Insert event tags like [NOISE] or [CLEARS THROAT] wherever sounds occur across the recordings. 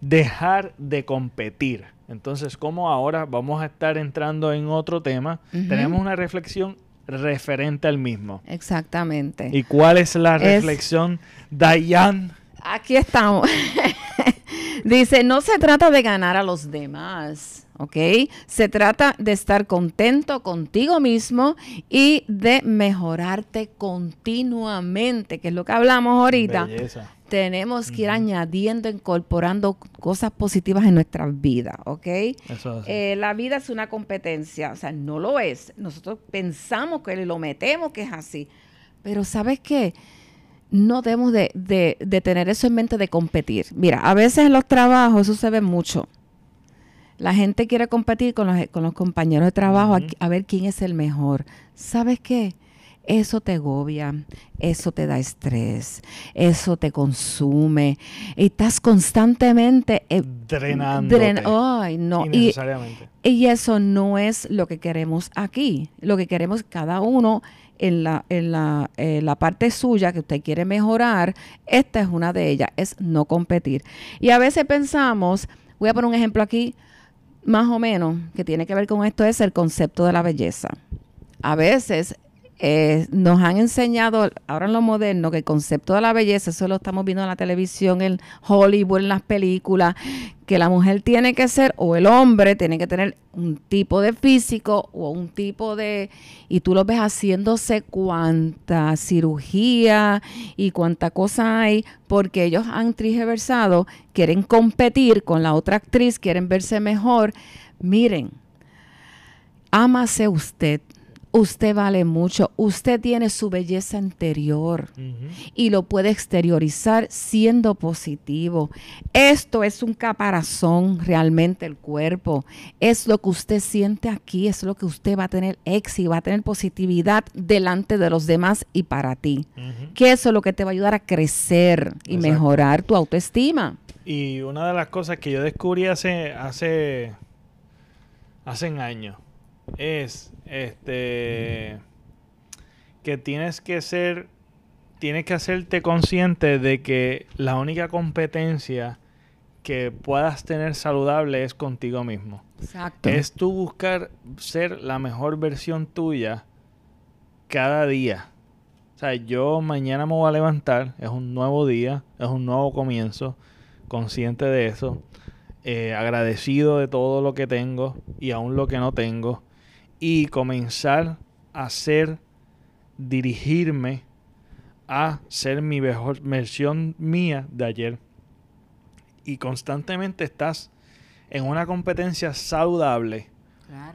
dejar de competir. Entonces, como ahora vamos a estar entrando en otro tema, tenemos una reflexión referente al mismo. Exactamente. ¿Y cuál es la reflexión, Dayan? Aquí estamos. [LAUGHS] Dice, no se trata de ganar a los demás, ¿ok? Se trata de estar contento contigo mismo y de mejorarte continuamente, que es lo que hablamos ahorita. Tenemos que ir añadiendo, incorporando cosas positivas en nuestras vidas, ¿ok? Eh, la vida es una competencia, o sea, no lo es. Nosotros pensamos que lo metemos que es así, pero ¿sabes qué? no debemos de, de, tener eso en mente de competir. Mira, a veces en los trabajos eso se ve mucho. La gente quiere competir con los, con los compañeros de trabajo a, ver quién es el mejor. ¿Sabes qué? Eso te agobia, eso te da estrés, eso te consume. Y estás constantemente eh, drenando. Ay, no. Y, y eso no es lo que queremos aquí. Lo que queremos cada uno en la, en la, eh, la parte suya que usted quiere mejorar, esta es una de ellas, es no competir. Y a veces pensamos, voy a poner un ejemplo aquí, más o menos, que tiene que ver con esto, es el concepto de la belleza. A veces eh, nos han enseñado ahora en lo moderno que el concepto de la belleza, eso lo estamos viendo en la televisión, en Hollywood, en las películas, que la mujer tiene que ser o el hombre tiene que tener un tipo de físico o un tipo de... Y tú lo ves haciéndose cuánta cirugía y cuánta cosa hay, porque ellos han trigeversado, quieren competir con la otra actriz, quieren verse mejor. Miren, ámase usted Usted vale mucho, usted tiene su belleza interior y lo puede exteriorizar siendo positivo. Esto es un caparazón realmente el cuerpo. Es lo que usted siente aquí, es lo que usted va a tener éxito, va a tener positividad delante de los demás y para ti. Que eso es lo que te va a ayudar a crecer y mejorar tu autoestima. Y una de las cosas que yo descubrí hace hace hace años es este que tienes que ser tienes que hacerte consciente de que la única competencia que puedas tener saludable es contigo mismo. Exacto. Es tú buscar ser la mejor versión tuya cada día. O sea, yo mañana me voy a levantar, es un nuevo día, es un nuevo comienzo, consciente de eso, eh, agradecido de todo lo que tengo y aún lo que no tengo y comenzar a ser, dirigirme a ser mi mejor versión mía de ayer. Y constantemente estás en una competencia saludable.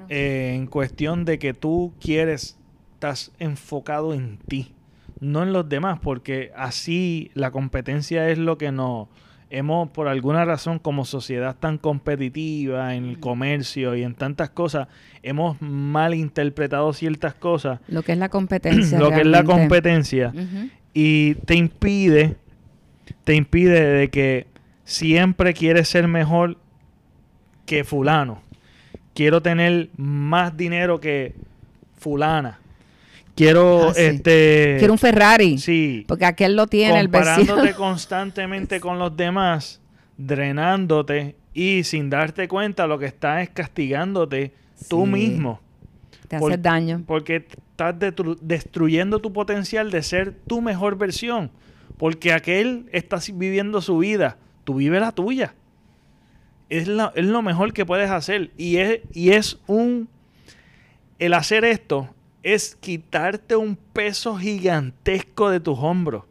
Eh, en cuestión de que tú quieres, estás enfocado en ti, no en los demás, porque así la competencia es lo que nos hemos, por alguna razón, como sociedad tan competitiva en el comercio y en tantas cosas, hemos malinterpretado ciertas cosas. Lo que es la competencia. [CLEARS THROAT] lo que es la competencia. Y te impide, te impide de que siempre quieres ser mejor que fulano. Quiero tener más dinero que fulana quiero ah, este quiero un Ferrari sí porque aquel lo tiene el vecino. [LAUGHS] constantemente con los demás drenándote y sin darte cuenta lo que estás es castigándote tú mismo. Te haces daño. porque estás destruyendo tu potencial de ser tu mejor versión porque aquel está viviendo su vida tú vives la tuya. Es, es lo mejor que puedes hacer y es, y es un el hacer esto es quitarte un peso gigantesco de tus hombros.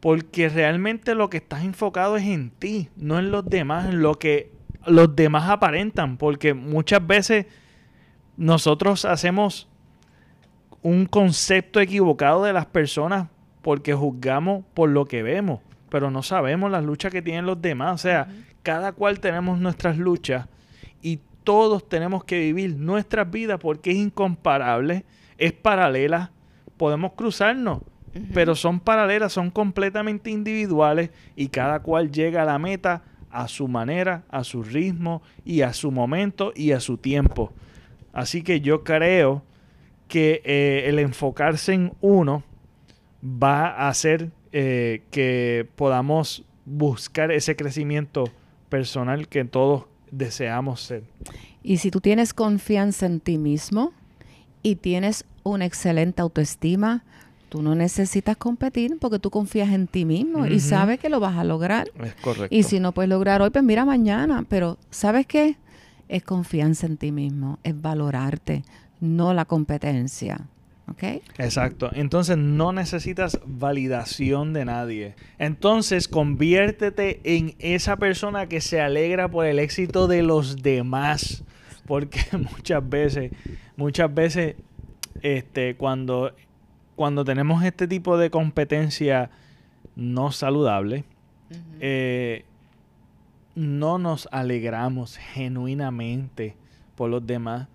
Porque realmente lo que estás enfocado es en ti, no en los demás, en lo que los demás aparentan. Porque muchas veces nosotros hacemos un concepto equivocado de las personas porque juzgamos por lo que vemos, pero no sabemos las luchas que tienen los demás. O sea, cada cual tenemos nuestras luchas y todos tenemos que vivir nuestras vidas porque es incomparable, es paralela, podemos cruzarnos, pero son paralelas, son completamente individuales y cada cual llega a la meta a su manera, a su ritmo y a su momento y a su tiempo. Así que yo creo que eh, el enfocarse en uno va a hacer eh, que podamos buscar ese crecimiento personal que todos deseamos ser. Y si tú tienes confianza en ti mismo y tienes una excelente autoestima, tú no necesitas competir porque tú confías en ti mismo y sabes que lo vas a lograr. Es correcto. Y si no puedes lograr hoy, pues mira mañana. Pero ¿sabes qué? Es confianza en ti mismo, es valorarte, no la competencia. Exacto. Entonces no necesitas validación de nadie. Entonces conviértete en esa persona que se alegra por el éxito de los demás. Porque [LAUGHS] muchas veces, muchas veces, este, cuando, cuando tenemos este tipo de competencia no saludable, eh, no nos alegramos genuinamente por los demás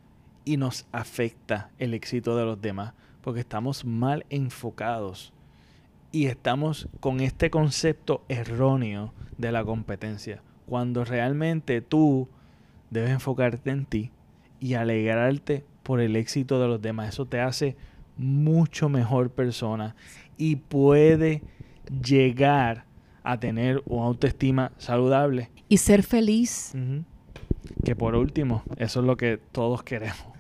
y nos afecta el éxito de los demás porque estamos mal enfocados y estamos con este concepto erróneo de la competencia, cuando realmente tú debes enfocarte en ti y alegrarte por el éxito de los demás. Eso te hace mucho mejor persona y puede llegar a tener una autoestima saludable. Y ser feliz. Que por último, eso es lo que todos queremos.